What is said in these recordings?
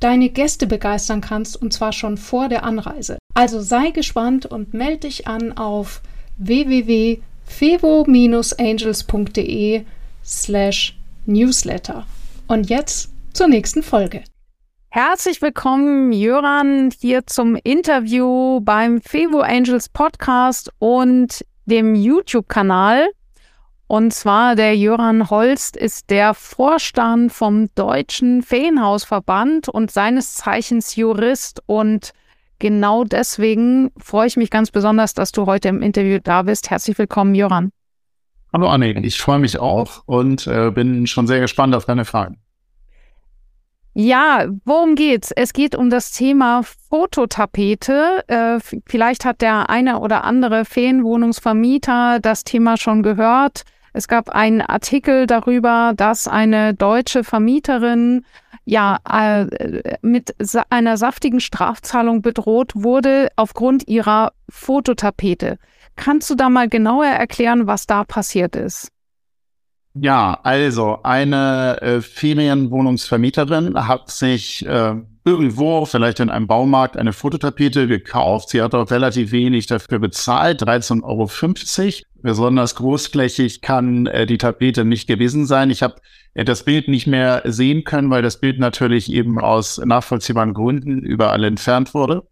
deine Gäste begeistern kannst, und zwar schon vor der Anreise. Also sei gespannt und melde dich an auf www.fevo-angels.de slash newsletter. Und jetzt zur nächsten Folge. Herzlich willkommen, Jöran, hier zum Interview beim Fevo Angels Podcast und dem YouTube-Kanal. Und zwar der Jöran Holst ist der Vorstand vom Deutschen Feenhausverband und seines Zeichens Jurist. Und genau deswegen freue ich mich ganz besonders, dass du heute im Interview da bist. Herzlich willkommen, Jöran. Hallo Anne, ich freue mich auch und äh, bin schon sehr gespannt auf deine Fragen. Ja, worum geht's? Es geht um das Thema Fototapete. Äh, vielleicht hat der eine oder andere Ferienwohnungsvermieter das Thema schon gehört. Es gab einen Artikel darüber, dass eine deutsche Vermieterin ja äh, mit sa einer saftigen Strafzahlung bedroht wurde aufgrund ihrer Fototapete. Kannst du da mal genauer erklären, was da passiert ist? Ja, also eine äh, Ferienwohnungsvermieterin hat sich äh, irgendwo, vielleicht in einem Baumarkt, eine Fototapete gekauft. Sie hat auch relativ wenig dafür bezahlt, 13,50 Euro. Besonders großflächig kann äh, die Tapete nicht gewesen sein. Ich habe äh, das Bild nicht mehr sehen können, weil das Bild natürlich eben aus nachvollziehbaren Gründen überall entfernt wurde.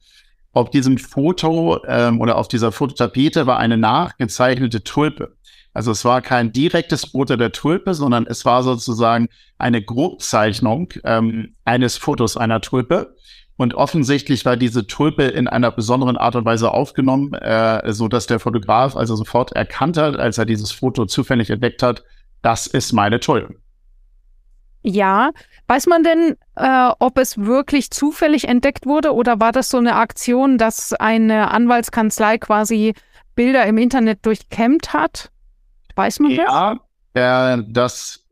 Auf diesem Foto ähm, oder auf dieser Fototapete war eine nachgezeichnete Tulpe. Also es war kein direktes Foto der Tulpe, sondern es war sozusagen eine Grobzeichnung ähm, eines Fotos einer Tulpe. Und offensichtlich war diese Tulpe in einer besonderen Art und Weise aufgenommen, äh, so dass der Fotograf also sofort erkannt hat, als er dieses Foto zufällig entdeckt hat, das ist meine Tulpe. Ja, weiß man denn, äh, ob es wirklich zufällig entdeckt wurde oder war das so eine Aktion, dass eine Anwaltskanzlei quasi Bilder im Internet durchkämmt hat? Weiß man ja, das? Äh, das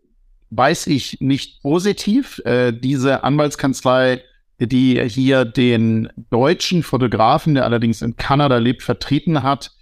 weiß ich nicht positiv. Äh, diese Anwaltskanzlei, die hier den deutschen Fotografen, der allerdings in Kanada lebt, vertreten hat,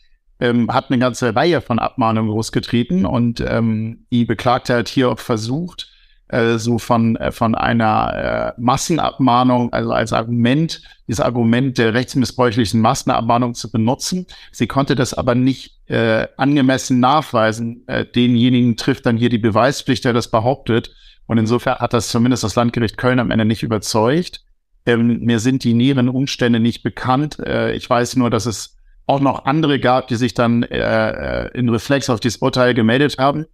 ähm, hat eine ganze Reihe von Abmahnungen losgetreten und ähm, die Beklagte hat hier auch versucht, äh, so von, äh, von einer äh, Massenabmahnung, also als Argument, dieses Argument der rechtsmissbräuchlichen Massenabmahnung zu benutzen. Sie konnte das aber nicht äh, angemessen nachweisen. Äh, denjenigen trifft dann hier die Beweispflicht, der das behauptet. Und insofern hat das zumindest das Landgericht Köln am Ende nicht überzeugt. Ähm, mir sind die näheren Umstände nicht bekannt. Äh, ich weiß nur, dass es auch noch andere gab, die sich dann äh, äh in Reflex auf dieses Urteil gemeldet haben.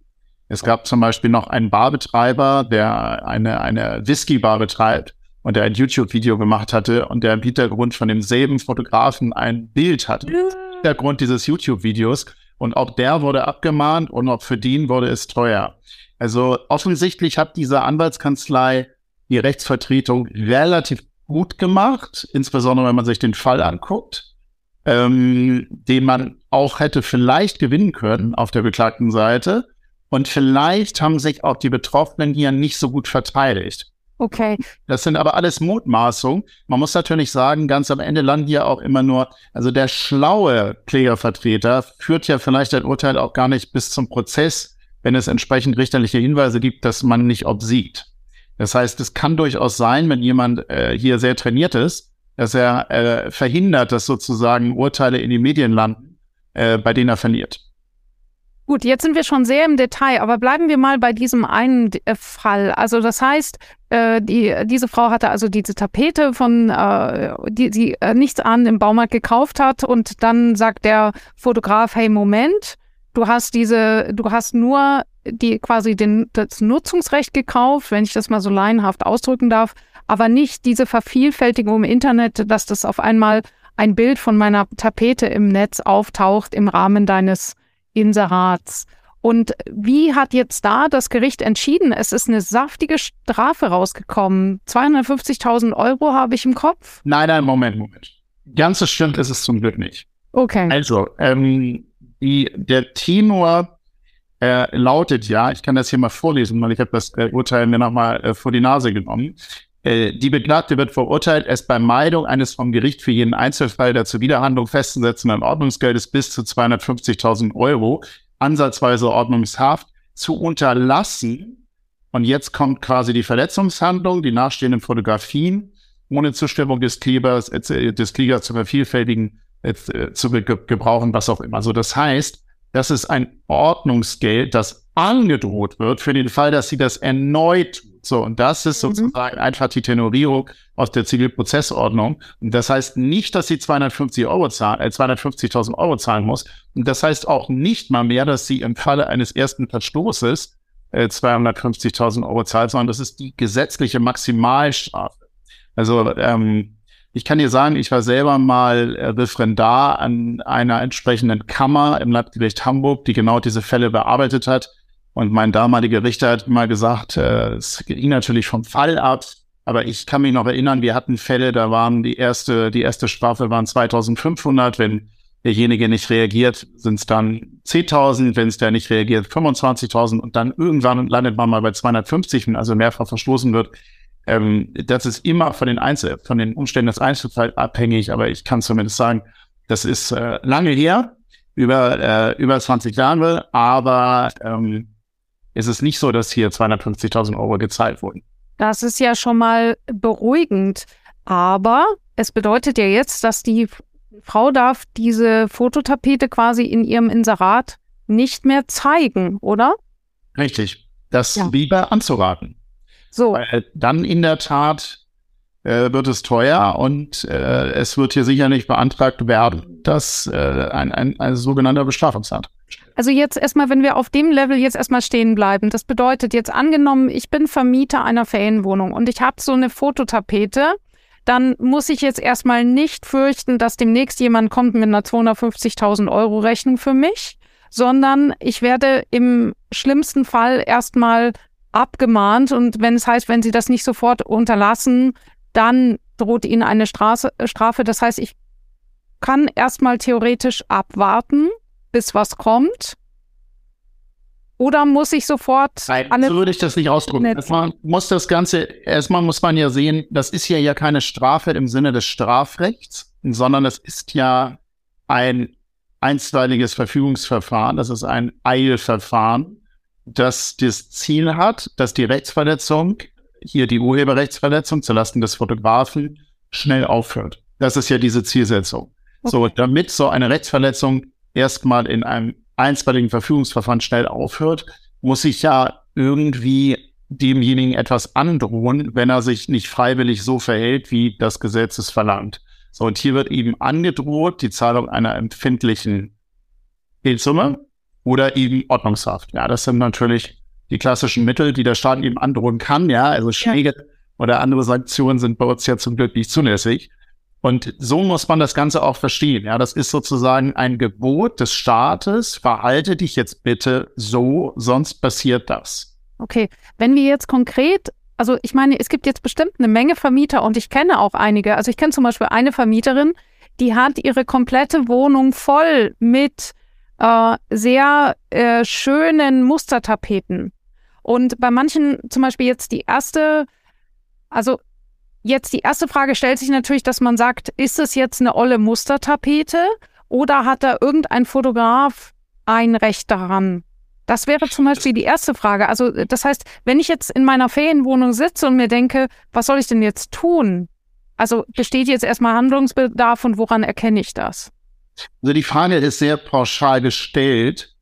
Es gab zum Beispiel noch einen Barbetreiber, der eine, eine Whisky-Bar betreibt und der ein YouTube-Video gemacht hatte und der im Hintergrund von demselben Fotografen ein Bild hatte. Im Hintergrund dieses YouTube-Videos. Und auch der wurde abgemahnt und auch für den wurde es teuer. Also offensichtlich hat diese Anwaltskanzlei die Rechtsvertretung relativ gut gemacht, insbesondere wenn man sich den Fall anguckt, ähm, den man auch hätte vielleicht gewinnen können auf der beklagten Seite. Und vielleicht haben sich auch die Betroffenen hier nicht so gut verteidigt. Okay. Das sind aber alles Mutmaßungen. Man muss natürlich sagen, ganz am Ende landen hier auch immer nur, also der schlaue Klägervertreter führt ja vielleicht ein Urteil auch gar nicht bis zum Prozess, wenn es entsprechend richterliche Hinweise gibt, dass man nicht obsiegt. Das heißt, es kann durchaus sein, wenn jemand äh, hier sehr trainiert ist, dass er äh, verhindert, dass sozusagen Urteile in die Medien landen, äh, bei denen er verliert. Gut, jetzt sind wir schon sehr im Detail, aber bleiben wir mal bei diesem einen äh, Fall. Also das heißt, äh, die, diese Frau hatte also diese Tapete von, äh, die sie äh, nichts an im Baumarkt gekauft hat und dann sagt der Fotograf, hey Moment, du hast diese, du hast nur die quasi den, das Nutzungsrecht gekauft, wenn ich das mal so laienhaft ausdrücken darf, aber nicht diese Vervielfältigung im Internet, dass das auf einmal ein Bild von meiner Tapete im Netz auftaucht im Rahmen deines Inserats. Und wie hat jetzt da das Gericht entschieden? Es ist eine saftige Strafe rausgekommen. 250.000 Euro habe ich im Kopf. Nein, nein, Moment, Moment. Ganz so stimmt ist es zum Glück nicht. Okay. Also, ähm, die, der Tenor äh, lautet ja, ich kann das hier mal vorlesen, weil ich habe das äh, Urteil mir nochmal äh, vor die Nase genommen. Äh, die Beklagte wird verurteilt, es bei Meidung eines vom Gericht für jeden Einzelfall der Zuwiderhandlung festzusetzenden Ordnungsgeldes bis zu 250.000 Euro, ansatzweise Ordnungshaft, zu unterlassen. Und jetzt kommt quasi die Verletzungshandlung, die nachstehenden Fotografien, ohne Zustimmung des Klebers, äh, des Kliegers zu vervielfältigen, äh, zu gebrauchen, was auch immer. Also das heißt, das ist ein Ordnungsgeld, das angedroht wird für den Fall, dass sie das erneut. So, und das ist mhm. sozusagen mhm. einfach die Tenorierung aus der Zivilprozessordnung. Und das heißt nicht, dass sie 250 Euro zahlen, äh, 250.000 Euro zahlen muss. Und das heißt auch nicht mal mehr, dass sie im Falle eines ersten Verstoßes äh, 250.000 Euro zahlt, sondern das ist die gesetzliche Maximalstrafe. Also ähm, ich kann dir sagen, ich war selber mal äh, Referendar an einer entsprechenden Kammer im Landgericht Hamburg, die genau diese Fälle bearbeitet hat. Und mein damaliger Richter hat mal gesagt, äh, es ging natürlich vom Fall ab, aber ich kann mich noch erinnern, wir hatten Fälle, da waren die erste, die erste Strafe waren 2500, wenn derjenige nicht reagiert, sind es dann 10.000, wenn es der nicht reagiert, 25.000 und dann irgendwann landet man mal bei 250, wenn also mehrfach verstoßen wird. Ähm, das ist immer von den Einzel von den Umständen des Einzelfalls abhängig, aber ich kann zumindest sagen, das ist äh, lange her, über, äh, über 20 Jahre, aber ähm, ist es nicht so, dass hier 250.000 Euro gezahlt wurden. Das ist ja schon mal beruhigend, aber es bedeutet ja jetzt, dass die Frau darf diese Fototapete quasi in ihrem Inserat nicht mehr zeigen, oder? Richtig. Das ja. lieber anzuraten. So. Weil dann in der Tat äh, wird es teuer und äh, es wird hier sicherlich beantragt werden, dass äh, ein, ein, ein sogenannter Bestrafungsantrag. Also jetzt erstmal, wenn wir auf dem Level jetzt erstmal stehen bleiben, das bedeutet jetzt angenommen, ich bin Vermieter einer Ferienwohnung und ich habe so eine Fototapete, dann muss ich jetzt erstmal nicht fürchten, dass demnächst jemand kommt mit einer 250.000 Euro Rechnung für mich, sondern ich werde im schlimmsten Fall erstmal abgemahnt und wenn es heißt, wenn sie das nicht sofort unterlassen, dann droht ihnen eine Straße, Strafe. Das heißt, ich kann erstmal theoretisch abwarten, bis was kommt. Oder muss ich sofort. Nein, so würde ich das nicht ausdrücken. Erstmal muss das Ganze, erstmal muss man ja sehen, das ist ja ja keine Strafe im Sinne des Strafrechts, sondern es ist ja ein einstweiliges Verfügungsverfahren, das ist ein Eilverfahren das das Ziel hat, dass die Rechtsverletzung, hier die Urheberrechtsverletzung zulasten des Fotografen, schnell aufhört. Das ist ja diese Zielsetzung. Okay. So, damit so eine Rechtsverletzung erstmal in einem einstweiligen Verfügungsverfahren schnell aufhört, muss ich ja irgendwie demjenigen etwas androhen, wenn er sich nicht freiwillig so verhält, wie das Gesetz es verlangt. So, und hier wird eben angedroht die Zahlung einer empfindlichen Geldsumme oder eben Ordnungshaft. Ja, das sind natürlich die klassischen Mittel, die der Staat eben androhen kann. Ja, also Schläge ja. oder andere Sanktionen sind bei uns ja zum Glück nicht zulässig. Und so muss man das Ganze auch verstehen. Ja, das ist sozusagen ein Gebot des Staates. Verhalte dich jetzt bitte so, sonst passiert das. Okay. Wenn wir jetzt konkret also ich meine, es gibt jetzt bestimmt eine Menge Vermieter und ich kenne auch einige. Also ich kenne zum Beispiel eine Vermieterin, die hat ihre komplette Wohnung voll mit äh, sehr äh, schönen Mustertapeten. Und bei manchen, zum Beispiel jetzt die erste, also jetzt die erste Frage stellt sich natürlich, dass man sagt, ist es jetzt eine olle Mustertapete oder hat da irgendein Fotograf ein Recht daran? Das wäre zum Beispiel die erste Frage. Also das heißt, wenn ich jetzt in meiner Ferienwohnung sitze und mir denke, was soll ich denn jetzt tun? Also besteht jetzt erstmal Handlungsbedarf und woran erkenne ich das? Also die Frage ist sehr pauschal gestellt.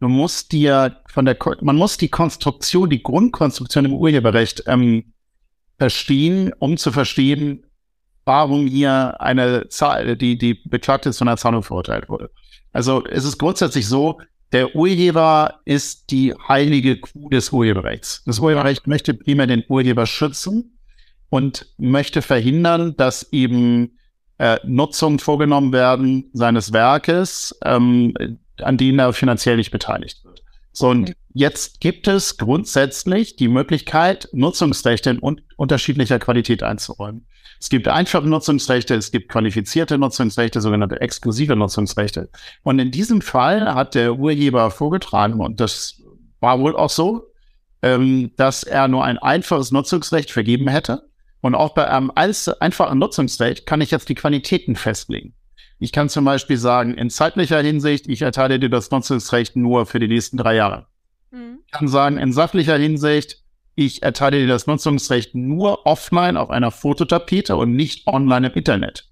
Du musst dir von der, man muss die Konstruktion, die Grundkonstruktion im Urheberrecht ähm, verstehen, um zu verstehen, warum hier eine Zahl, die, die Beklagte zu einer Zahlung verurteilt wurde. Also es ist grundsätzlich so, der Urheber ist die heilige Kuh des Urheberrechts. Das Urheberrecht möchte primär den Urheber schützen und möchte verhindern, dass eben äh, Nutzungen vorgenommen werden seines Werkes, ähm, an denen er finanziell nicht beteiligt. So, und jetzt gibt es grundsätzlich die Möglichkeit, Nutzungsrechte in un unterschiedlicher Qualität einzuräumen. Es gibt einfache Nutzungsrechte, es gibt qualifizierte Nutzungsrechte, sogenannte exklusive Nutzungsrechte. Und in diesem Fall hat der Urheber vorgetragen, und das war wohl auch so, ähm, dass er nur ein einfaches Nutzungsrecht vergeben hätte. Und auch bei einem einfachen Nutzungsrecht kann ich jetzt die Qualitäten festlegen. Ich kann zum Beispiel sagen, in zeitlicher Hinsicht, ich erteile dir das Nutzungsrecht nur für die nächsten drei Jahre. Mhm. Ich kann sagen, in sachlicher Hinsicht, ich erteile dir das Nutzungsrecht nur offline auf einer Fototapete und nicht online im Internet.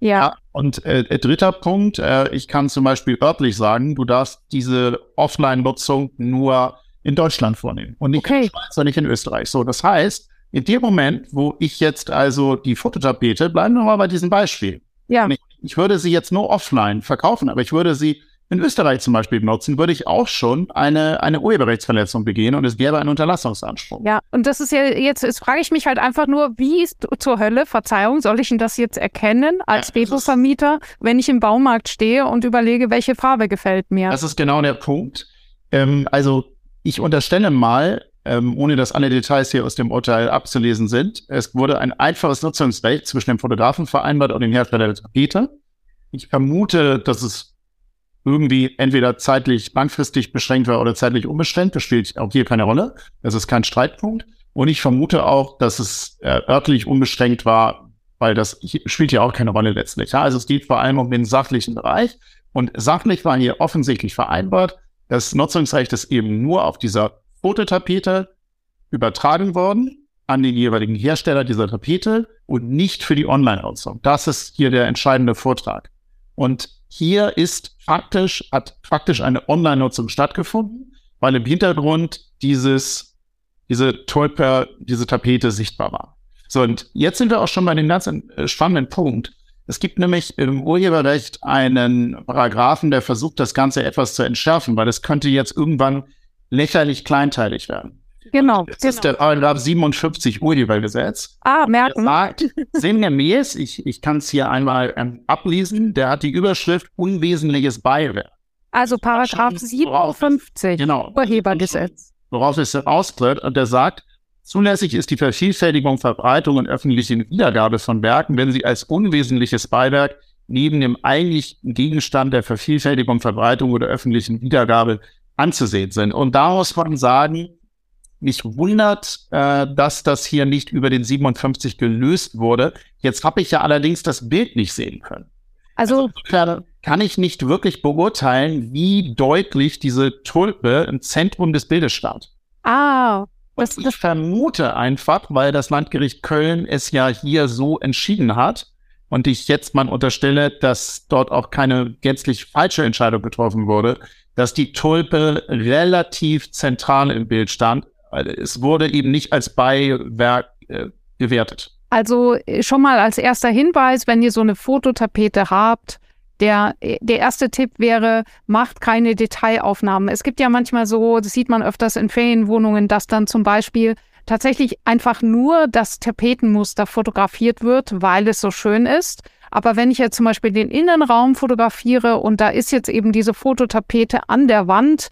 Ja. und äh, dritter Punkt, äh, ich kann zum Beispiel örtlich sagen, du darfst diese Offline-Nutzung nur in Deutschland vornehmen und nicht okay. in der Schweiz oder nicht in Österreich. So, das heißt, in dem Moment, wo ich jetzt also die Fototapete, bleiben wir mal bei diesem Beispiel. Ja. Ich, ich würde sie jetzt nur offline verkaufen, aber ich würde sie in Österreich zum Beispiel benutzen, würde ich auch schon eine, eine Urheberrechtsverletzung begehen und es gäbe einen Unterlassungsanspruch. Ja, und das ist ja jetzt, jetzt frage ich mich halt einfach nur, wie ist zur Hölle, Verzeihung, soll ich denn das jetzt erkennen als ja, Bebo-Vermieter, wenn ich im Baumarkt stehe und überlege, welche Farbe gefällt mir? Das ist genau der Punkt. Ähm, also ich unterstelle mal, ähm, ohne dass alle Details hier aus dem Urteil abzulesen sind, es wurde ein einfaches Nutzungsrecht zwischen dem Fotografen vereinbart und dem Hersteller der Tapete. Ich vermute, dass es irgendwie entweder zeitlich langfristig beschränkt war oder zeitlich unbeschränkt. Das spielt auch hier keine Rolle. Das ist kein Streitpunkt. Und ich vermute auch, dass es äh, örtlich unbeschränkt war, weil das spielt ja auch keine Rolle letztlich. Ja? Also es geht vor allem um den sachlichen Bereich. Und sachlich war hier offensichtlich vereinbart, das Nutzungsrecht ist eben nur auf dieser Fototapete übertragen worden an den jeweiligen Hersteller dieser Tapete und nicht für die Online-Nutzung. Das ist hier der entscheidende Vortrag. Und hier ist faktisch, hat faktisch eine Online-Nutzung stattgefunden, weil im Hintergrund dieses, diese Tulpe, diese Tapete sichtbar war. So, und jetzt sind wir auch schon bei dem ganz äh, spannenden Punkt. Es gibt nämlich im Urheberrecht einen Paragraphen, der versucht, das Ganze etwas zu entschärfen, weil es könnte jetzt irgendwann lächerlich kleinteilig werden. Genau. Das genau. ist der Paragraph 57 Urhebergesetz. Ah, merken. Sagt, sinngemäß, ich, ich kann es hier einmal ähm, ablesen, der hat die Überschrift unwesentliches Beiwerk. Also Paragraph 57 genau, Urhebergesetz. Worauf es austritt und der sagt, zulässig ist die Vervielfältigung, Verbreitung und öffentliche Wiedergabe von Werken, wenn sie als unwesentliches Beiwerk neben dem eigentlichen Gegenstand der Vervielfältigung, Verbreitung oder öffentlichen Wiedergabe anzusehen sind. Und daraus kann man sagen, mich wundert, äh, dass das hier nicht über den 57 gelöst wurde. Jetzt habe ich ja allerdings das Bild nicht sehen können. Also, also kann ich nicht wirklich beurteilen, wie deutlich diese Tulpe im Zentrum des Bildes stand. Ah. Das, ich vermute einfach, weil das Landgericht Köln es ja hier so entschieden hat und ich jetzt mal unterstelle, dass dort auch keine gänzlich falsche Entscheidung getroffen wurde, dass die Tulpe relativ zentral im Bild stand es wurde eben nicht als Beiwerk äh, gewertet. Also äh, schon mal als erster Hinweis, wenn ihr so eine Fototapete habt, der, äh, der erste Tipp wäre, macht keine Detailaufnahmen. Es gibt ja manchmal so, das sieht man öfters in Ferienwohnungen, dass dann zum Beispiel tatsächlich einfach nur das Tapetenmuster fotografiert wird, weil es so schön ist. Aber wenn ich jetzt zum Beispiel den Innenraum fotografiere und da ist jetzt eben diese Fototapete an der Wand,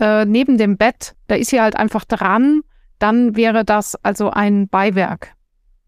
äh, neben dem Bett, da ist sie halt einfach dran, dann wäre das also ein Beiwerk.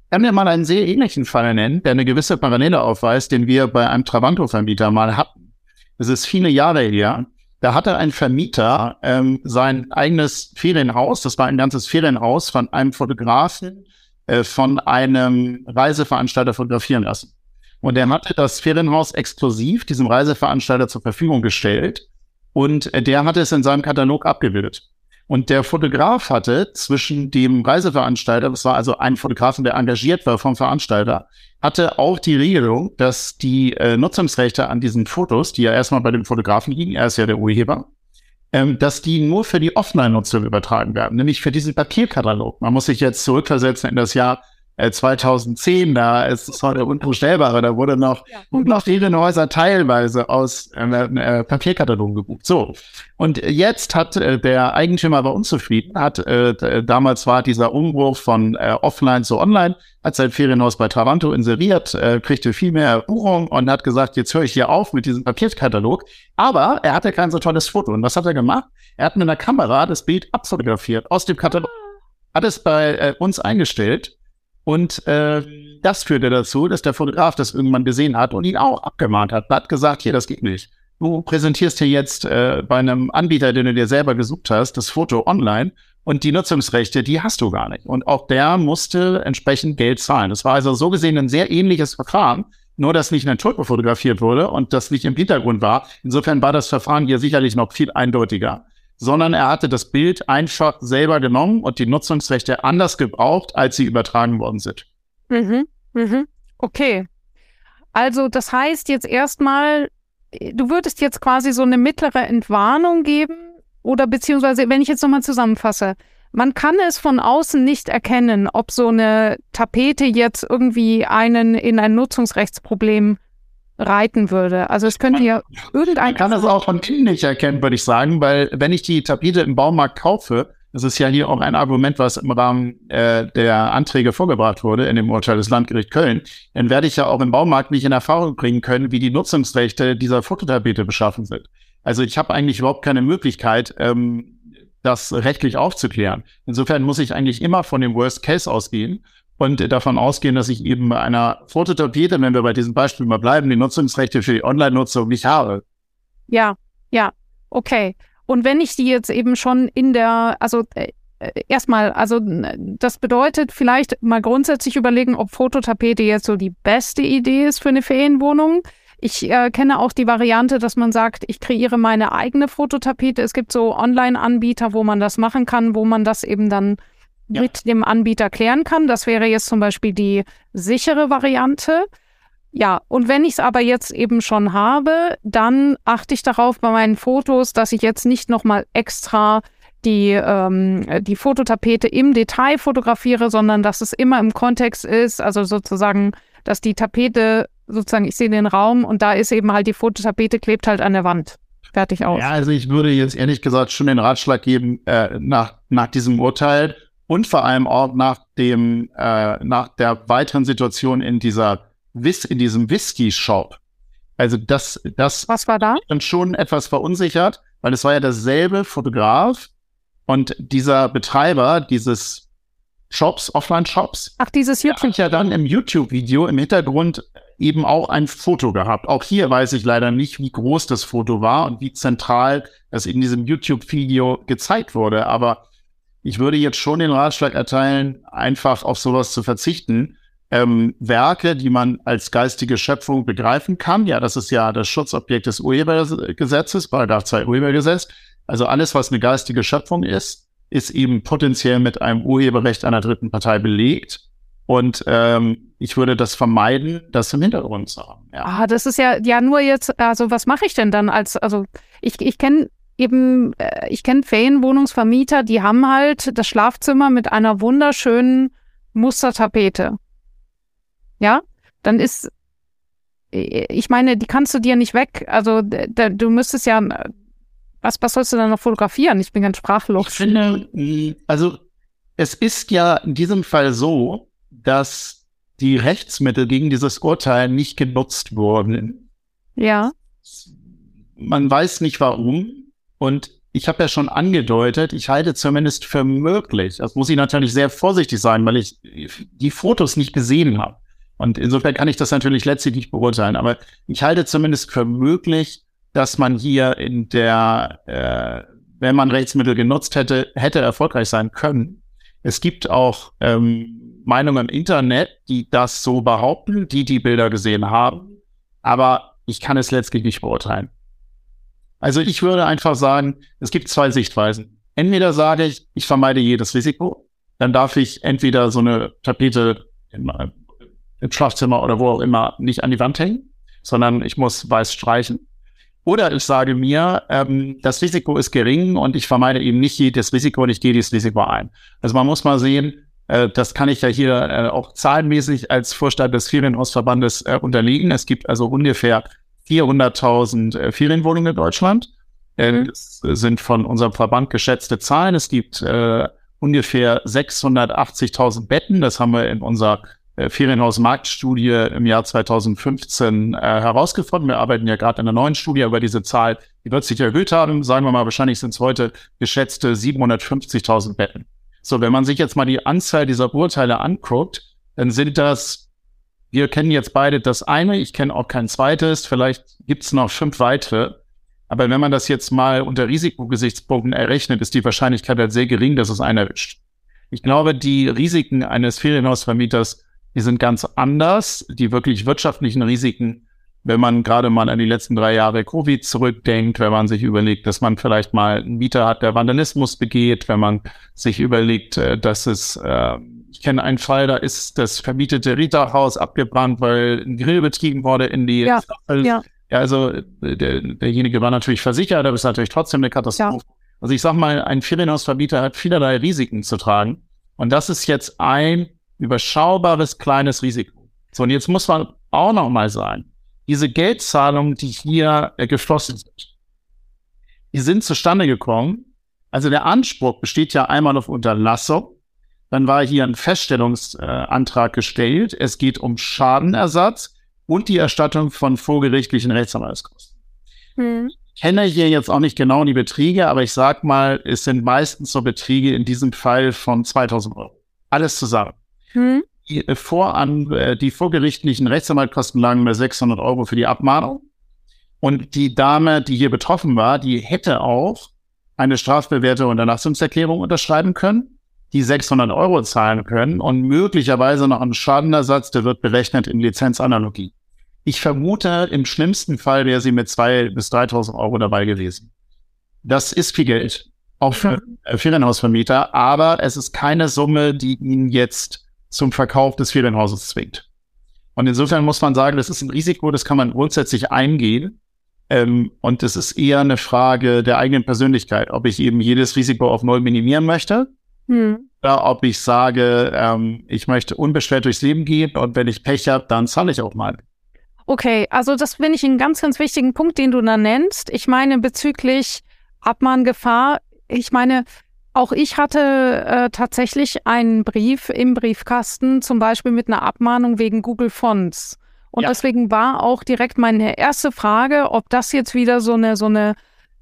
Ich kann mir mal einen sehr ähnlichen Fall nennen, der eine gewisse Parallele aufweist, den wir bei einem Travanto-Vermieter mal hatten. Das ist viele Jahre her. Da hatte ein Vermieter ähm, sein eigenes Ferienhaus, das war ein ganzes Ferienhaus, von einem Fotografen äh, von einem Reiseveranstalter fotografieren lassen. Und er hatte das Ferienhaus exklusiv diesem Reiseveranstalter zur Verfügung gestellt. Und der hatte es in seinem Katalog abgebildet. Und der Fotograf hatte zwischen dem Reiseveranstalter, das war also ein Fotografen, der engagiert war vom Veranstalter, hatte auch die Regelung, dass die äh, Nutzungsrechte an diesen Fotos, die ja erstmal bei dem Fotografen liegen, er ist ja der Urheber, ähm, dass die nur für die Offline-Nutzung übertragen werden, nämlich für diesen Papierkatalog. Man muss sich jetzt zurückversetzen in das Jahr 2010, da ist es heute unvorstellbare, da wurde noch, Ja. noch Ferienhäuser teilweise aus äh, äh, Papierkatalogen gebucht. So, und jetzt hat äh, der Eigentümer war unzufrieden, hat äh, damals war dieser Umbruch von äh, offline zu online, hat sein Ferienhaus bei Taranto inseriert, äh, kriegte viel mehr Buchung und hat gesagt, jetzt höre ich hier auf mit diesem Papierkatalog. Aber er hatte kein so tolles Foto. Und was hat er gemacht? Er hat mit einer Kamera das Bild abfotografiert aus dem Katalog, hat es bei äh, uns eingestellt und äh, das führte dazu, dass der Fotograf das irgendwann gesehen hat und ihn auch abgemahnt hat. Hat gesagt, hier, das geht nicht. Du präsentierst hier jetzt äh, bei einem Anbieter, den du dir selber gesucht hast, das Foto online und die Nutzungsrechte, die hast du gar nicht. Und auch der musste entsprechend Geld zahlen. Das war also so gesehen ein sehr ähnliches Verfahren, nur dass nicht ein Tulpe fotografiert wurde und das nicht im Hintergrund war. Insofern war das Verfahren hier sicherlich noch viel eindeutiger. Sondern er hatte das Bild einfach selber genommen und die Nutzungsrechte anders gebraucht, als sie übertragen worden sind. Mhm, mhm. Okay. Also das heißt jetzt erstmal, du würdest jetzt quasi so eine mittlere Entwarnung geben oder beziehungsweise, wenn ich jetzt nochmal zusammenfasse, man kann es von außen nicht erkennen, ob so eine Tapete jetzt irgendwie einen in ein Nutzungsrechtsproblem reiten würde. Also es könnte ja irgendein... Man kann das auch von innen nicht erkennen, würde ich sagen, weil wenn ich die Tapete im Baumarkt kaufe, das ist ja hier auch ein Argument, was im Rahmen äh, der Anträge vorgebracht wurde in dem Urteil des Landgericht Köln, dann werde ich ja auch im Baumarkt nicht in Erfahrung bringen können, wie die Nutzungsrechte dieser Fototapete beschaffen sind. Also ich habe eigentlich überhaupt keine Möglichkeit, ähm, das rechtlich aufzuklären. Insofern muss ich eigentlich immer von dem Worst Case ausgehen und davon ausgehen, dass ich eben bei einer Fototapete, wenn wir bei diesem Beispiel mal bleiben, die Nutzungsrechte für die Online-Nutzung nicht habe. Ja, ja, okay. Und wenn ich die jetzt eben schon in der, also äh, äh, erstmal, also das bedeutet vielleicht mal grundsätzlich überlegen, ob Fototapete jetzt so die beste Idee ist für eine Ferienwohnung. Ich äh, kenne auch die Variante, dass man sagt, ich kreiere meine eigene Fototapete. Es gibt so Online-Anbieter, wo man das machen kann, wo man das eben dann Ja. mit dem Anbieter klären kann. Das wäre jetzt zum Beispiel die sichere Variante. Ja, und wenn ich es aber jetzt eben schon habe, dann achte ich darauf bei meinen Fotos, dass ich jetzt nicht nochmal extra die, ähm, die Fototapete im Detail fotografiere, sondern dass es immer im Kontext ist, also sozusagen, dass die Tapete, sozusagen, ich sehe den Raum und da ist eben halt die Fototapete, klebt halt an der Wand. Fertig aus. Ja, also ich würde jetzt ehrlich gesagt schon den Ratschlag geben, äh, nach, nach diesem Urteil und vor allem auch nach dem, äh, nach der weiteren Situation in dieser Whis in diesem Whisky-Shop. Also das, das Was war da? dann schon etwas verunsichert, weil es war ja derselbe Fotograf und dieser Betreiber dieses Shops, Offline-Shops, Ach, dieses YouTube. hat ja dann im YouTube-Video im Hintergrund eben auch ein Foto gehabt. Auch hier weiß ich leider nicht, wie groß das Foto war und wie zentral es in diesem YouTube-Video gezeigt wurde. Aber ich würde jetzt schon den Ratschlag erteilen, einfach auf sowas zu verzichten. Ähm, Werke, die man als geistige Schöpfung begreifen kann, ja, das ist ja das Schutzobjekt des Urhebergesetzes, Paragraph 2 Urhebergesetz. Also alles, was eine geistige Schöpfung ist, ist eben potenziell mit einem Urheberrecht einer dritten Partei belegt. Und ähm, ich würde das vermeiden, das im Hintergrund zu haben. Ja. Ah, das ist ja, ja nur jetzt, also was mache ich denn dann als, also ich, ich kenne eben, äh, ich kenne Ferienwohnungsvermieter, die haben halt das Schlafzimmer mit einer wunderschönen Mustertapete. Ja, dann ist, äh, ich meine, die kannst du dir nicht weg, also d- d- du müsstest ja, äh, was, was sollst du dann noch fotografieren? Ich bin ganz Ich sprachlos. finde, mh, also es ist ja in diesem Fall so, dass die Rechtsmittel gegen dieses Urteil nicht genutzt wurden. Ja, Man weiß nicht warum. Und ich habe ja schon angedeutet, ich halte zumindest für möglich. Das muss ich natürlich sehr vorsichtig sein, weil ich die Fotos nicht gesehen habe. Und insofern kann ich das natürlich letztlich nicht beurteilen. Aber ich halte zumindest für möglich, dass man hier in der, äh, wenn man Rechtsmittel genutzt hätte, hätte erfolgreich sein können. Es gibt auch ähm, Meinungen im Internet, die das so behaupten, die die Bilder gesehen haben. Aber ich kann es letztlich nicht beurteilen. Also ich würde einfach sagen, es gibt zwei Sichtweisen. Entweder sage ich, ich vermeide jedes Risiko, dann darf ich entweder so eine Tapete im, im Schlafzimmer oder wo auch immer nicht an die Wand hängen, sondern ich muss weiß streichen. Oder ich sage mir, ähm, das Risiko ist gering und ich vermeide eben nicht jedes Risiko und ich gehe dieses Risiko ein. Also man muss mal sehen, Äh, das kann ich ja hier äh, auch zahlenmäßig als Vorstand des Ferienhausverbandes äh, unterlegen. Es gibt also ungefähr 400.000 äh, Ferienwohnungen in Deutschland. Äh, mhm. Das sind von unserem Verband geschätzte Zahlen. Es gibt äh, ungefähr 680.000 Betten. Das haben wir in unserer äh, Ferienhausmarktstudie im Jahr 2015 äh, herausgefunden. Wir arbeiten ja gerade in einer neuen Studie über diese Zahl. Die wird sich erhöht haben. Sagen wir mal, wahrscheinlich sind es heute geschätzte 750.000 Betten. So, wenn man sich jetzt mal die Anzahl dieser Urteile anguckt, dann sind das, wir kennen jetzt beide das eine, ich kenne auch kein zweites, vielleicht gibt es noch fünf weitere. Aber wenn man das jetzt mal unter Risikogesichtspunkten errechnet, ist die Wahrscheinlichkeit halt sehr gering, dass es einen erwischt. Ich glaube, die Risiken eines Ferienhausvermieters, die sind ganz anders. Die wirklich wirtschaftlichen Risiken, wenn man gerade mal an die letzten drei Jahre Covid zurückdenkt, wenn man sich überlegt, dass man vielleicht mal einen Mieter hat, der Vandalismus begeht, wenn man sich überlegt, äh, dass es, äh, ich kenne einen Fall, da ist das vermietete Rita-Haus abgebrannt, weil ein Grill betrieben wurde in die ja, ja. Ja, also äh, der, derjenige war natürlich versichert, aber es ist natürlich trotzdem eine Katastrophe. Ja. Also ich sag mal, ein Ferienhausvermieter hat vielerlei Risiken zu tragen. Und das ist jetzt ein überschaubares kleines Risiko. So, und jetzt muss man auch noch mal sagen, diese Geldzahlungen, die hier äh, geflossen sind, die sind zustande gekommen. Also der Anspruch besteht ja einmal auf Unterlassung. Dann war hier ein Feststellungsantrag gestellt. Es geht um Schadenersatz und die Erstattung von vorgerichtlichen Rechtsanwaltskosten. Hm. Ich kenne hier jetzt auch nicht genau die Beträge, aber ich sag mal, es sind meistens so Beträge in diesem Fall von 2000 Euro. Alles zusammen. Hm. Die, äh, voran, äh, die vorgerichtlichen Rechtsanwaltskosten lagen bei 600 Euro für die Abmahnung. Und die Dame, die hier betroffen war, die hätte auch eine strafbewährte Unterlassungserklärung unterschreiben können, die 600 Euro zahlen können und möglicherweise noch einen Schadenersatz, der wird berechnet in Lizenzanalogie. Ich vermute, im schlimmsten Fall wäre sie mit zwei bis 3.000 Euro dabei gewesen. Das ist viel Geld, auch für äh, Ferienhausvermieter, aber es ist keine Summe, die ihn jetzt zum Verkauf des Ferienhauses zwingt. Und insofern muss man sagen, das ist ein Risiko, das kann man grundsätzlich eingehen. Ähm, und es ist eher eine Frage der eigenen Persönlichkeit, ob ich eben jedes Risiko auf Null minimieren möchte hm. oder ob ich sage, ähm, ich möchte unbeschwert durchs Leben gehen und wenn ich Pech habe, dann zahle ich auch mal. Okay, also das finde ich einen ganz, ganz wichtigen Punkt, den du da nennst. Ich meine bezüglich Abmahngefahr, ich meine, auch ich hatte äh, tatsächlich einen Brief im Briefkasten, zum Beispiel mit einer Abmahnung wegen Google Fonts. Und ja. deswegen war auch direkt meine erste Frage, ob das jetzt wieder so eine, so eine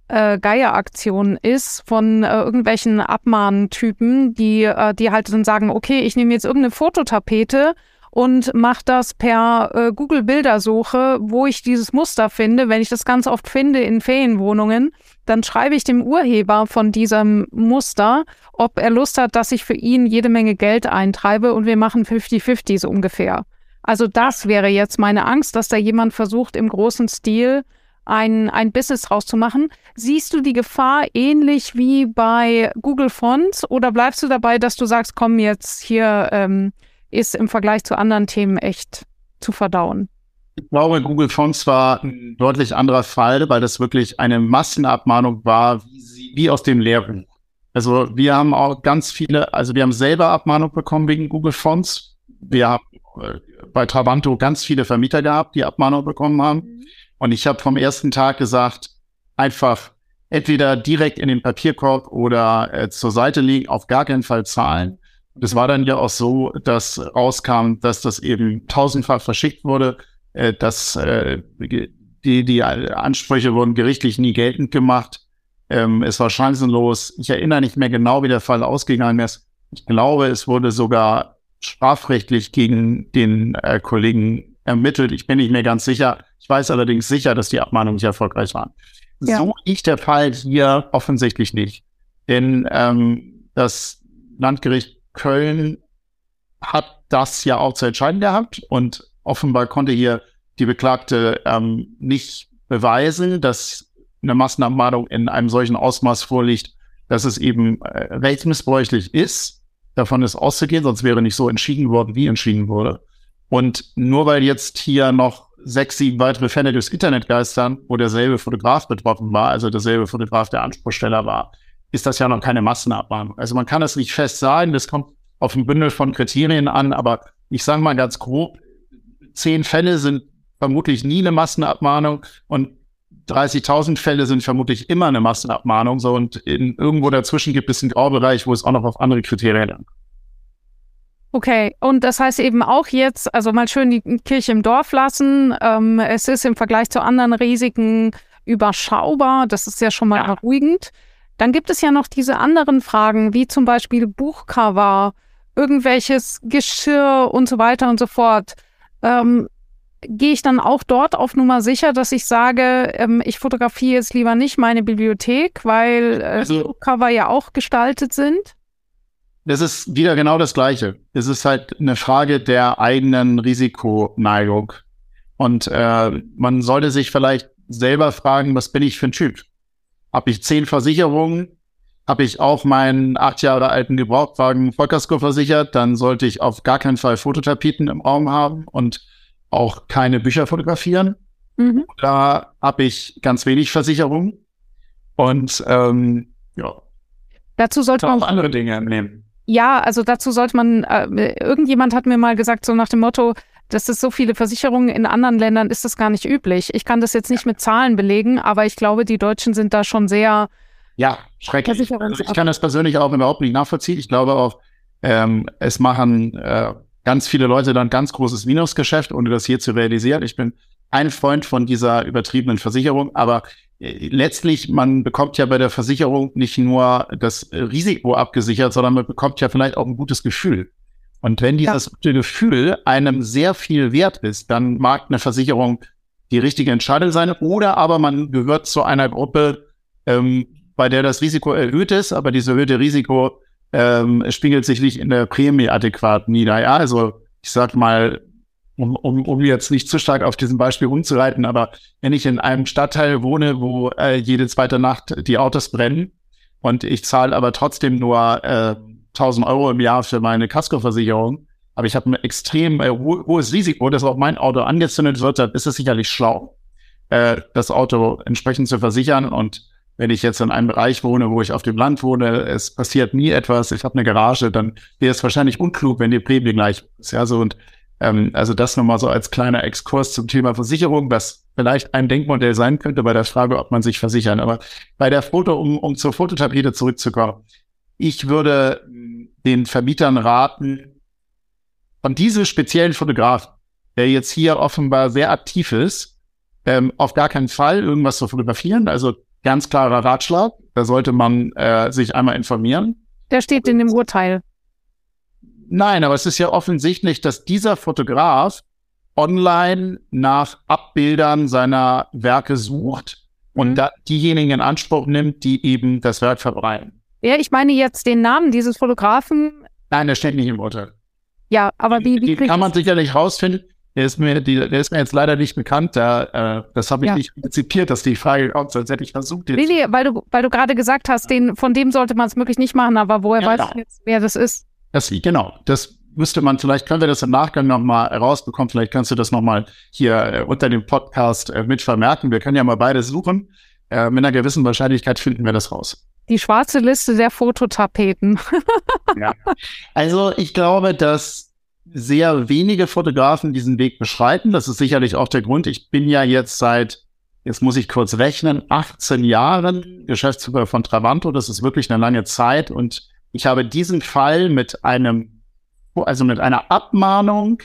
äh, Geieraktion ist von äh, irgendwelchen Abmahntypen, die, äh, die halt dann sagen, okay, ich nehme jetzt irgendeine Fototapete und mache das per äh, Google Bildersuche, wo ich dieses Muster finde. Wenn ich das ganz oft finde in Ferienwohnungen, dann schreibe ich dem Urheber von diesem Muster, ob er Lust hat, dass ich für ihn jede Menge Geld eintreibe und wir machen 50-50 so ungefähr. Also das wäre jetzt meine Angst, dass da jemand versucht, im großen Stil ein, ein Business rauszumachen. Siehst du die Gefahr ähnlich wie bei Google Fonts oder bleibst du dabei, dass du sagst, komm jetzt hier, ähm, ist im Vergleich zu anderen Themen echt zu verdauen. Ich glaube, Google Fonts war ein deutlich anderer Fall, weil das wirklich eine Massenabmahnung war, wie, sie, wie aus dem Lehrbuch. Also wir haben auch ganz viele, also wir haben selber Abmahnung bekommen wegen Google Fonts. Wir haben äh, bei Trabanto ganz viele Vermieter gehabt, die Abmahnung bekommen haben. Mhm. Und ich habe vom ersten Tag gesagt, einfach entweder direkt in den Papierkorb oder äh, zur Seite legen, auf gar keinen Fall zahlen. Das war dann ja auch so, dass rauskam, dass das eben tausendfach verschickt wurde, äh, dass äh, die, die Ansprüche wurden gerichtlich nie geltend gemacht. Ähm, es war chancenlos. Ich erinnere nicht mehr genau, wie der Fall ausgegangen ist. Ich glaube, es wurde sogar strafrechtlich gegen den äh, Kollegen ermittelt. Ich bin nicht mehr ganz sicher. Ich weiß allerdings sicher, dass die Abmahnungen nicht erfolgreich waren. Ja. So liegt der Fall hier offensichtlich nicht. Denn ähm, das Landgericht Köln hat das ja auch zu entscheiden gehabt und offenbar konnte hier die Beklagte ähm, nicht beweisen, dass eine Massenabmahnung in einem solchen Ausmaß vorliegt, dass es eben äh, rechtsmissbräuchlich ist. Davon ist auszugehen, sonst wäre nicht so entschieden worden, wie entschieden wurde. Und nur weil jetzt hier noch sechs, sieben weitere Fälle durchs Internet geistern, wo derselbe Fotograf betroffen war, also derselbe Fotograf der Anspruchsteller war, ist das ja noch keine Massenabmahnung. Also man kann das nicht fest sagen, das kommt auf ein Bündel von Kriterien an, aber ich sage mal ganz grob, zehn Fälle sind vermutlich nie eine Massenabmahnung und 30.000 Fälle sind vermutlich immer eine Massenabmahnung. So und in, irgendwo dazwischen gibt es einen Graubereich, wo es auch noch auf andere Kriterien ankommt. Okay, und das heißt eben auch jetzt, also mal schön die Kirche im Dorf lassen. Ähm, es ist im Vergleich zu anderen Risiken überschaubar. Das ist ja schon mal ja. beruhigend. Dann gibt es ja noch diese anderen Fragen, wie zum Beispiel Buchcover, irgendwelches Geschirr und so weiter und so fort. Ähm, gehe ich dann auch dort auf Nummer sicher, dass ich sage, ähm, ich fotografiere jetzt lieber nicht meine Bibliothek, weil äh, also, Cover ja auch gestaltet sind? Das ist wieder genau das Gleiche. Es ist halt eine Frage der eigenen Risikoneigung. Und äh, man sollte sich vielleicht selber fragen, was bin ich für ein Typ? Habe ich zehn Versicherungen? Habe ich auch meinen acht Jahre alten Gebrauchtwagen Vollkasko versichert? Dann sollte ich auf gar keinen Fall Fototapeten im Raum haben und auch keine Bücher fotografieren. Mhm. Da habe ich ganz wenig Versicherung. Und ähm, ja. Dazu sollte man auch andere Dinge nehmen. Ja, also dazu sollte man, äh, irgendjemand hat mir mal gesagt, so nach dem Motto, dass es so viele Versicherungen in anderen Ländern ist das gar nicht üblich. Ich kann das jetzt nicht mit Zahlen belegen, aber ich glaube, die Deutschen sind da schon sehr. Ja, schrecklich. Also ich kann das persönlich auch überhaupt nicht nachvollziehen. Ich glaube auch, ähm, es machen äh, ganz viele Leute dann ganz großes Minusgeschäft, ohne das hier zu realisieren. Ich bin ein Freund von dieser übertriebenen Versicherung, aber äh, letztlich, man bekommt ja bei der Versicherung nicht nur das Risiko abgesichert, sondern man bekommt ja vielleicht auch ein gutes Gefühl. Und wenn dieses ja. gute Gefühl einem sehr viel wert ist, dann mag eine Versicherung die richtige Entscheidung sein oder aber man gehört zu einer Gruppe, ähm, bei der das Risiko erhöht ist, aber dieses erhöhte Risiko ähm, spiegelt sich nicht in der Prämie adäquat nieder. Ja, also ich sag mal, um, um, um jetzt nicht zu stark auf diesem Beispiel rumzureiten, aber wenn ich in einem Stadtteil wohne, wo äh, jede zweite Nacht die Autos brennen und ich zahle aber trotzdem nur äh, 1000 Euro im Jahr für meine Kaskoversicherung, aber ich habe ein extrem äh, ho hohes Risiko, dass auch mein Auto angezündet wird, dann ist es sicherlich schlau, äh, das Auto entsprechend zu versichern und wenn ich jetzt in einem Bereich wohne, wo ich auf dem Land wohne, es passiert nie etwas, ich habe eine Garage, dann wäre es wahrscheinlich unklug, wenn die Prämie gleich ist. Ja, so und ähm, also das nochmal so als kleiner Exkurs zum Thema Versicherung, was vielleicht ein Denkmodell sein könnte bei der Frage, ob man sich versichern. Aber bei der Foto, um, um zur Fototapete zurückzukommen, ich würde den Vermietern raten, von diesem speziellen Fotografen, der jetzt hier offenbar sehr aktiv ist, ähm, auf gar keinen Fall irgendwas zu fotografieren. Also Ganz klarer Ratschlag. Da sollte man äh, sich einmal informieren. Der steht in dem Urteil. Nein, aber es ist ja offensichtlich, dass dieser Fotograf online nach Abbildern seiner Werke sucht und mhm. da diejenigen in Anspruch nimmt, die eben das Werk verbreiten. Ja, ich meine jetzt den Namen dieses Fotografen. Nein, der steht nicht im Urteil. Ja, aber wie, wie kann man sicherlich rausfinden. Der ist mir, die, der ist mir jetzt leider nicht bekannt. Da, äh, das habe ich ja. nicht antizipiert, dass die Frage kommt, sonst hätte ich versucht. Jetzt. Nee, nee, weil du, weil du gerade gesagt hast, den, von dem sollte man es wirklich nicht machen, aber woher ja, weißt du jetzt, wer das ist? Das, genau, das müsste man, vielleicht können wir das im Nachgang nochmal rausbekommen. Vielleicht kannst du das nochmal hier äh, unter dem Podcast äh, mit vermerken. Wir können ja mal beide suchen. Äh, mit einer gewissen Wahrscheinlichkeit finden wir das raus. Die schwarze Liste der Fototapeten. ja. Also ich glaube, dass sehr wenige Fotografen diesen Weg beschreiten. Das ist sicherlich auch der Grund. Ich bin ja jetzt seit, jetzt muss ich kurz rechnen, 18 Jahren Geschäftsführer von Travanto. Das ist wirklich eine lange Zeit. Und ich habe diesen Fall mit einem, also mit einer Abmahnung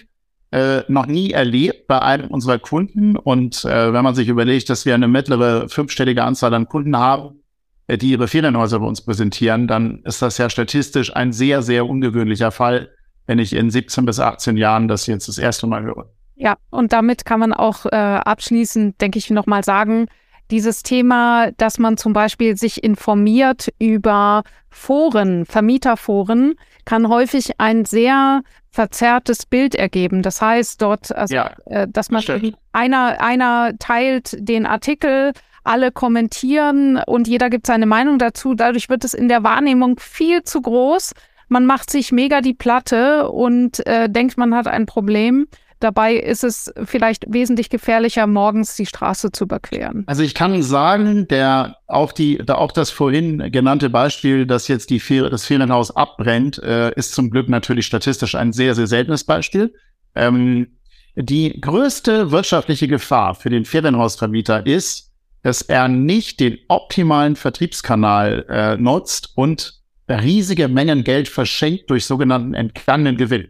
äh, noch nie erlebt bei einem unserer Kunden. Und äh, wenn man sich überlegt, dass wir eine mittlere fünfstellige Anzahl an Kunden haben, äh, die ihre Ferienhäuser bei uns präsentieren, dann ist das ja statistisch ein sehr, sehr ungewöhnlicher Fall wenn ich in 17 bis 18 Jahren das jetzt das erste Mal höre. Ja, und damit kann man auch äh, abschließend, denke ich, nochmal sagen, dieses Thema, dass man zum Beispiel sich informiert über Foren, Vermieterforen, kann häufig ein sehr verzerrtes Bild ergeben. Das heißt, dort, also, ja, äh, dass man einer, einer teilt den Artikel, alle kommentieren und jeder gibt seine Meinung dazu. Dadurch wird es in der Wahrnehmung viel zu groß man macht sich mega die Platte und äh, denkt, man hat ein Problem. Dabei ist es vielleicht wesentlich gefährlicher, morgens die Straße zu überqueren. Also ich kann sagen, der auch die, da auch das vorhin genannte Beispiel, dass jetzt die Fer das Ferienhaus abbrennt, äh, ist zum Glück natürlich statistisch ein sehr, sehr seltenes Beispiel. Ähm, die größte wirtschaftliche Gefahr für den Ferienhausvermieter ist, dass er nicht den optimalen Vertriebskanal äh, nutzt und riesige Mengen Geld verschenkt durch sogenannten entgangenen Gewinn.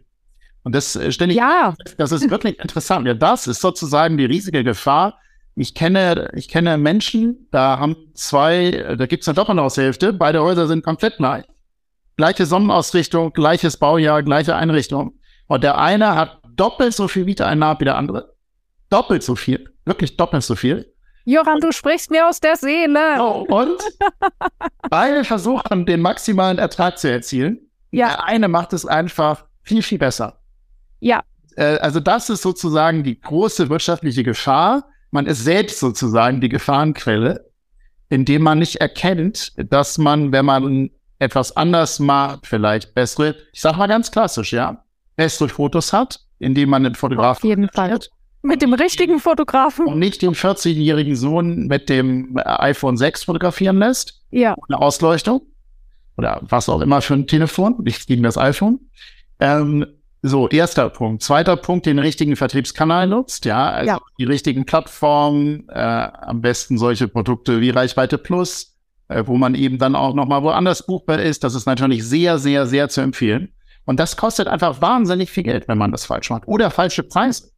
Und das äh, stelle ich, ja. das ist wirklich interessant. Ja, das ist sozusagen die riesige Gefahr. Ich kenne, ich kenne Menschen, da haben zwei, da gibt es eine Doppelhaushälfte, beide Häuser sind komplett gleich. Gleiche Sonnenausrichtung, gleiches Baujahr, gleiche Einrichtung. Und der eine hat doppelt so viel Mieteinnahmen wie der andere. Doppelt so viel. Wirklich doppelt so viel. Johann, du sprichst mir aus der Seele. Oh, und beide versuchen, den maximalen Ertrag zu erzielen. Ja. Der eine macht es einfach viel, viel besser. Ja. Äh, also das ist sozusagen die große wirtschaftliche Gefahr. Man ist selbst sozusagen die Gefahrenquelle, indem man nicht erkennt, dass man, wenn man etwas anders macht, vielleicht bessere, ich sag mal ganz klassisch, ja, bessere Fotos hat, indem man den Fotografen Auf jeden Fall. Mit dem richtigen Fotografen. Und nicht den 40-jährigen Sohn mit dem iPhone 6 fotografieren lässt. Ja. Eine Ausleuchtung. Oder was auch immer für ein Telefon, nicht gegen das iPhone. Ähm, so, erster Punkt. Zweiter Punkt, den richtigen Vertriebskanal nutzt, ja, also Ja. die richtigen Plattformen, äh, am besten solche Produkte wie Reichweite Plus, äh, wo man eben dann auch nochmal woanders buchbar ist. Das ist natürlich sehr, sehr, sehr zu empfehlen. Und das kostet einfach wahnsinnig viel Geld, wenn man das falsch macht. Oder falsche Preise.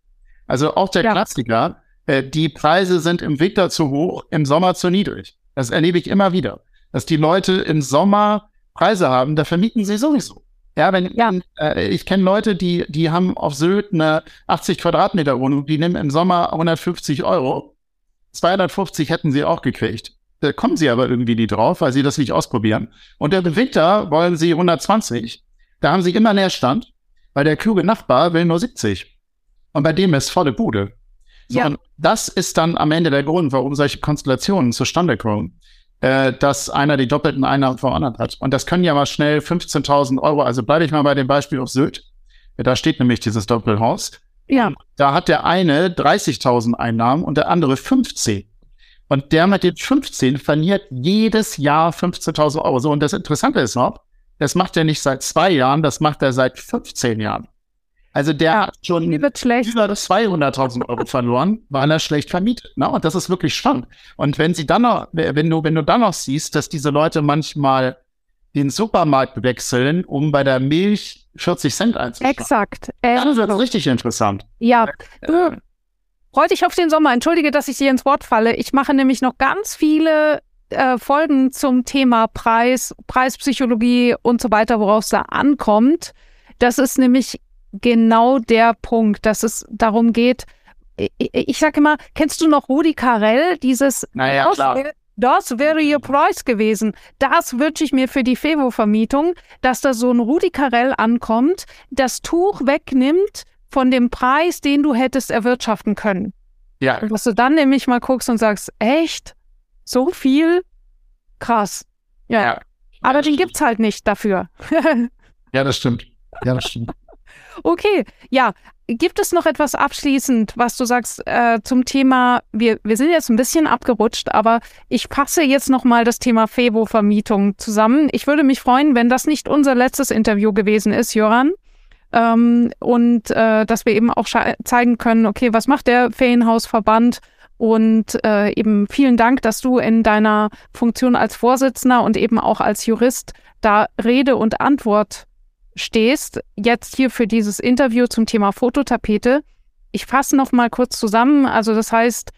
Also auch der Ja. Klassiker, äh, die Preise sind im Winter zu hoch, im Sommer zu niedrig. Das erlebe ich immer wieder. Dass die Leute im Sommer Preise haben, da vermieten sie sowieso. Ja, wenn Ja. Äh, ich kenne Leute, die, die haben auf Sylt eine 80 Quadratmeter Wohnung, die nehmen im Sommer 150 Euro. 250 hätten sie auch gekriegt. Da kommen sie aber irgendwie nie drauf, weil sie das nicht ausprobieren. Und im Winter wollen sie 120. Da haben sie immer Nährstand, weil der kluge Nachbar will nur 70. Und bei dem ist volle Bude. So, Ja. und das ist dann am Ende der Grund, warum solche Konstellationen zustande kommen, äh, dass einer die doppelten Einnahmen vor anderen hat. Und das können ja mal schnell 15.000 Euro, also bleibe ich mal bei dem Beispiel auf Sylt. Da steht nämlich dieses Doppelhaus. Ja. Da hat der eine 30.000 Einnahmen und der andere 15. Und der mit den 15 verliert jedes Jahr 15.000 Euro. So, und das Interessante ist noch, das macht er nicht seit zwei Jahren, das macht er seit 15 Jahren. Also der Ja, hat schon über 200.000 Euro verloren, weil er schlecht vermietet. Ne? Und das ist wirklich spannend. Und wenn sie dann noch, wenn du, wenn du dann noch siehst, dass diese Leute manchmal den Supermarkt wechseln, um bei der Milch 40 Cent einzusparen. Exakt. Äh, Dann wird das richtig interessant. ja. Du, freu dich auf den Sommer. Entschuldige, dass ich dir ins Wort falle. Ich mache nämlich noch ganz viele äh, Folgen zum Thema Preis, Preispsychologie und so weiter, worauf es da ankommt. Das ist nämlich genau der Punkt, dass es darum geht. Ich, ich sage immer, kennst du noch Rudi Carell? Dieses Naja, das, klar. das wäre ihr Preis gewesen. Das wünsche ich mir für die Fevo-Vermietung, dass da so ein Rudi Carell ankommt, das Tuch wegnimmt von dem Preis, den du hättest erwirtschaften können. Ja, Und dass du dann nämlich mal guckst und sagst, echt? So viel? Krass. Ja. Ja. Aber den gibt's halt nicht dafür. ja, das stimmt. Ja, das stimmt. Okay, ja. Gibt es noch etwas abschließend, was du sagst äh, zum Thema, wir, wir sind jetzt ein bisschen abgerutscht, aber ich fasse jetzt nochmal das Thema Febo-Vermietung zusammen. Ich würde mich freuen, wenn das nicht unser letztes Interview gewesen ist, Joran. Ähm, und äh, dass wir eben auch zeigen können, okay, was macht der Ferienhausverband? Und äh, eben vielen Dank, dass du in deiner Funktion als Vorsitzender und eben auch als Jurist da Rede und Antwort stehst, jetzt hier für dieses Interview zum Thema Fototapete. Ich fasse noch mal kurz zusammen. Also das heißt,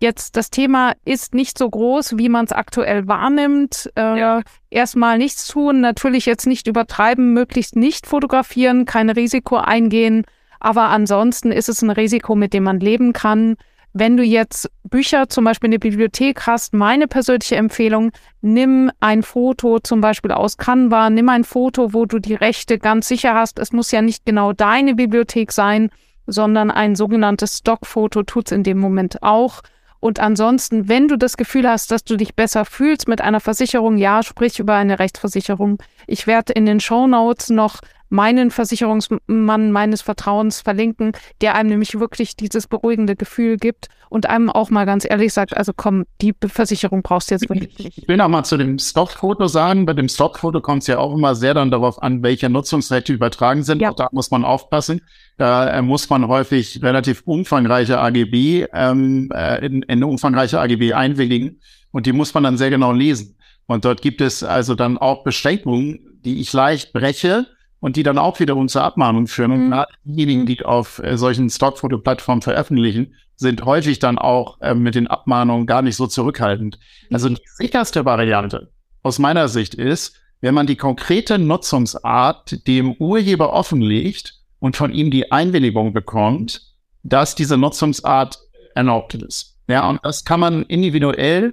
jetzt das Thema ist nicht so groß, wie man es aktuell wahrnimmt. Äh, Ja. Erstmal nichts tun, natürlich jetzt nicht übertreiben, möglichst nicht fotografieren, kein Risiko eingehen. Aber ansonsten ist es ein Risiko, mit dem man leben kann. Wenn du jetzt Bücher, zum Beispiel in der Bibliothek hast, meine persönliche Empfehlung, nimm ein Foto zum Beispiel aus Canva, nimm ein Foto, wo du die Rechte ganz sicher hast. Es muss ja nicht genau deine Bibliothek sein, sondern ein sogenanntes Stockfoto tut's in dem Moment auch. Und ansonsten, wenn du das Gefühl hast, dass du dich besser fühlst mit einer Versicherung, ja, sprich über eine Rechtsversicherung. Ich werde in den Show Notes noch meinen Versicherungsmann meines Vertrauens verlinken, der einem nämlich wirklich dieses beruhigende Gefühl gibt und einem auch mal ganz ehrlich sagt, also komm, die Versicherung brauchst du jetzt wirklich nicht. Ich will noch mal zu dem Stockfoto sagen, bei dem Stockfoto kommt es ja auch immer sehr dann darauf an, welche Nutzungsrechte übertragen sind. Ja. Auch da muss man aufpassen. Da äh, muss man häufig relativ umfangreiche AGB ähm, äh, in, in umfangreiche AGB einwilligen und die muss man dann sehr genau lesen. Und dort gibt es also dann auch Beschränkungen, die ich leicht breche und die dann auch wiederum zur Abmahnung führen. Und mhm. diejenigen, die auf äh, solchen Stockfoto-Plattformen veröffentlichen, sind häufig dann auch äh, mit den Abmahnungen gar nicht so zurückhaltend. Also die sicherste Variante aus meiner Sicht ist, wenn man die konkrete Nutzungsart dem Urheber offenlegt und von ihm die Einwilligung bekommt, dass diese Nutzungsart erlaubt ist. Ja, und das kann man individuell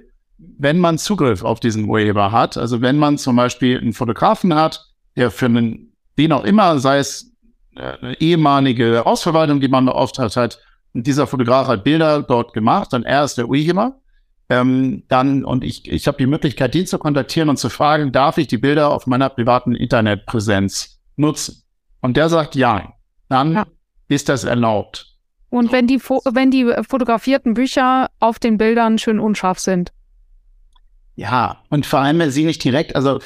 wenn man Zugriff auf diesen Urheber hat, also wenn man zum Beispiel einen Fotografen hat, der für einen, wen auch immer, sei es äh, eine ehemalige Ausverwaltung, die man beauftragt hat, und dieser Fotograf hat Bilder dort gemacht, dann er ist der Urheber, ähm, dann, und ich, ich habe die Möglichkeit, den zu kontaktieren und zu fragen, darf ich die Bilder auf meiner privaten Internetpräsenz nutzen? Und der sagt ja, dann ja. ist das erlaubt. Und wenn die, wenn die fotografierten Bücher auf den Bildern schön unscharf sind? Ja, und vor allem sie nicht direkt, also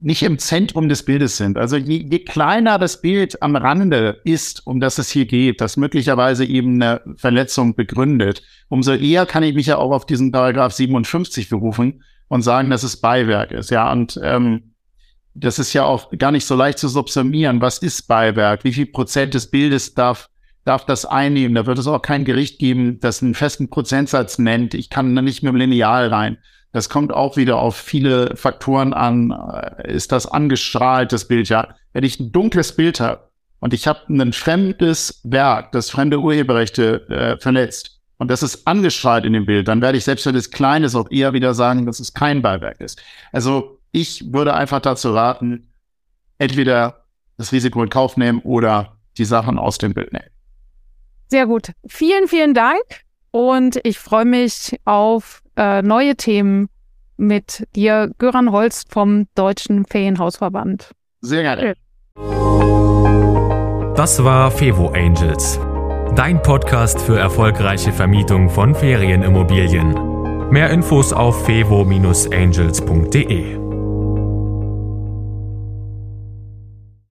nicht im Zentrum des Bildes sind. Also je, je kleiner das Bild am Rande ist, um das es hier geht, das möglicherweise eben eine Verletzung begründet, umso eher kann ich mich ja auch auf diesen Paragraph 57 berufen und sagen, dass es Beiwerk ist. Ja, und ähm, das ist ja auch gar nicht so leicht zu subsumieren. Was ist Beiwerk? Wie viel Prozent des Bildes darf darf das einnehmen. Da wird es auch kein Gericht geben, das einen festen Prozentsatz nennt. Ich kann da nicht mit dem Lineal rein. Das kommt auch wieder auf viele Faktoren an. Äh, ist das angestrahlt, das Bild? Ja, wenn ich ein dunkles Bild habe und ich habe ein fremdes Werk, das fremde Urheberrechte äh, verletzt und das ist angestrahlt in dem Bild, dann werde ich selbst wenn es klein ist auch eher wieder sagen, dass es kein Beiwerk ist. Also ich würde einfach dazu raten, entweder das Risiko in Kauf nehmen oder die Sachen aus dem Bild nehmen. Sehr gut. Vielen, vielen Dank und ich freue mich auf äh, neue Themen mit dir, Göran Holst vom Deutschen Ferienhausverband. Sehr gerne. Das war Fevo Angels, dein Podcast für erfolgreiche Vermietung von Ferienimmobilien. Mehr Infos auf fevo-angels.de.